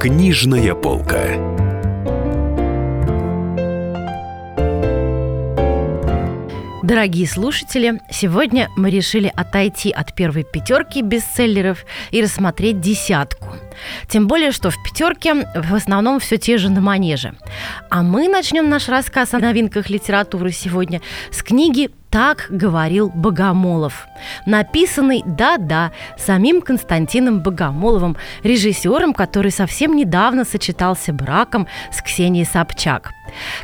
Книжная полка. Дорогие слушатели, сегодня мы решили отойти от первой пятерки бестселлеров и рассмотреть десятку. Тем более, что в пятерке в основном все те же на манеже. А мы начнем наш рассказ о новинках литературы сегодня с книги так говорил Богомолов. Написанный, да-да, самим Константином Богомоловым, режиссером, который совсем недавно сочетался браком с Ксенией Собчак.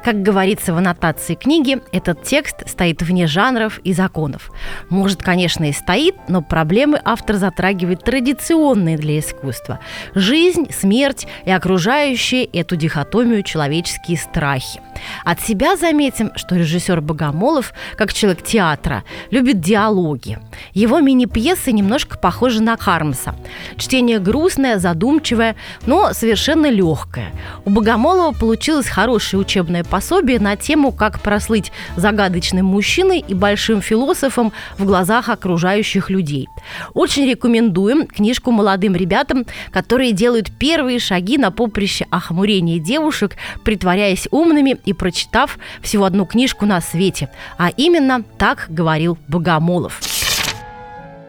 Как говорится в аннотации книги, этот текст стоит вне жанров и законов. Может, конечно, и стоит, но проблемы автор затрагивает традиционные для искусства. Жизнь, смерть и окружающие эту дихотомию человеческие страхи. От себя заметим, что режиссер Богомолов, как человек театра, любит диалоги. Его мини-пьесы немножко похожи на Хармса. Чтение грустное, задумчивое, но совершенно легкое. У Богомолова получилось хорошее учебное пособие на тему, как прослыть загадочным мужчиной и большим философом в глазах окружающих людей. Очень рекомендуем книжку молодым ребятам, которые делают первые шаги на поприще охмурения девушек, притворяясь умными и прочитав всего одну книжку на свете, а именно «Так говорил Богомолов».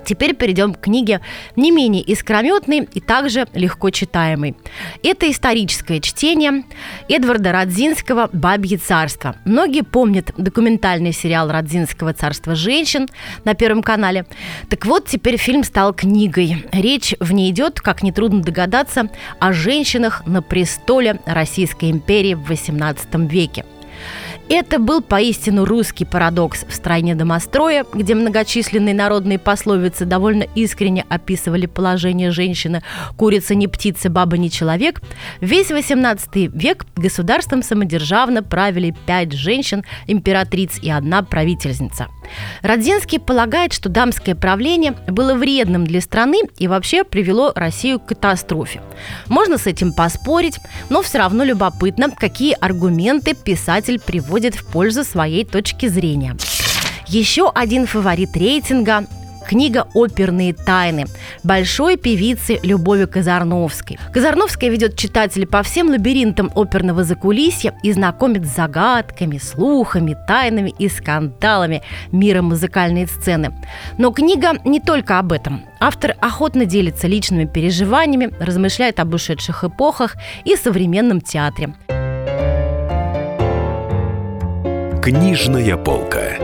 Теперь перейдем к книге не менее искрометной и также легко читаемой. Это историческое чтение Эдварда Радзинского «Бабье царство». Многие помнят документальный сериал Радзинского «Царство женщин» на Первом канале. Так вот, теперь фильм стал книгой. Речь в ней идет, как нетрудно догадаться, о женщинах на престоле Российской империи в XVIII веке – это был поистину русский парадокс в стране домостроя, где многочисленные народные пословицы довольно искренне описывали положение женщины «курица не птица, баба не человек». Весь XVIII век государством самодержавно правили пять женщин, императриц и одна правительница. Родзинский полагает, что дамское правление было вредным для страны и вообще привело Россию к катастрофе. Можно с этим поспорить, но все равно любопытно, какие аргументы писатель приводит приводит в пользу своей точки зрения. Еще один фаворит рейтинга книга «Оперные тайны» большой певицы Любови Казарновской. Казарновская ведет читателей по всем лабиринтам оперного закулисья и знакомит с загадками, слухами, тайнами и скандалами мира музыкальной сцены. Но книга не только об этом. Автор охотно делится личными переживаниями, размышляет об ушедших эпохах и современном театре. Книжная полка.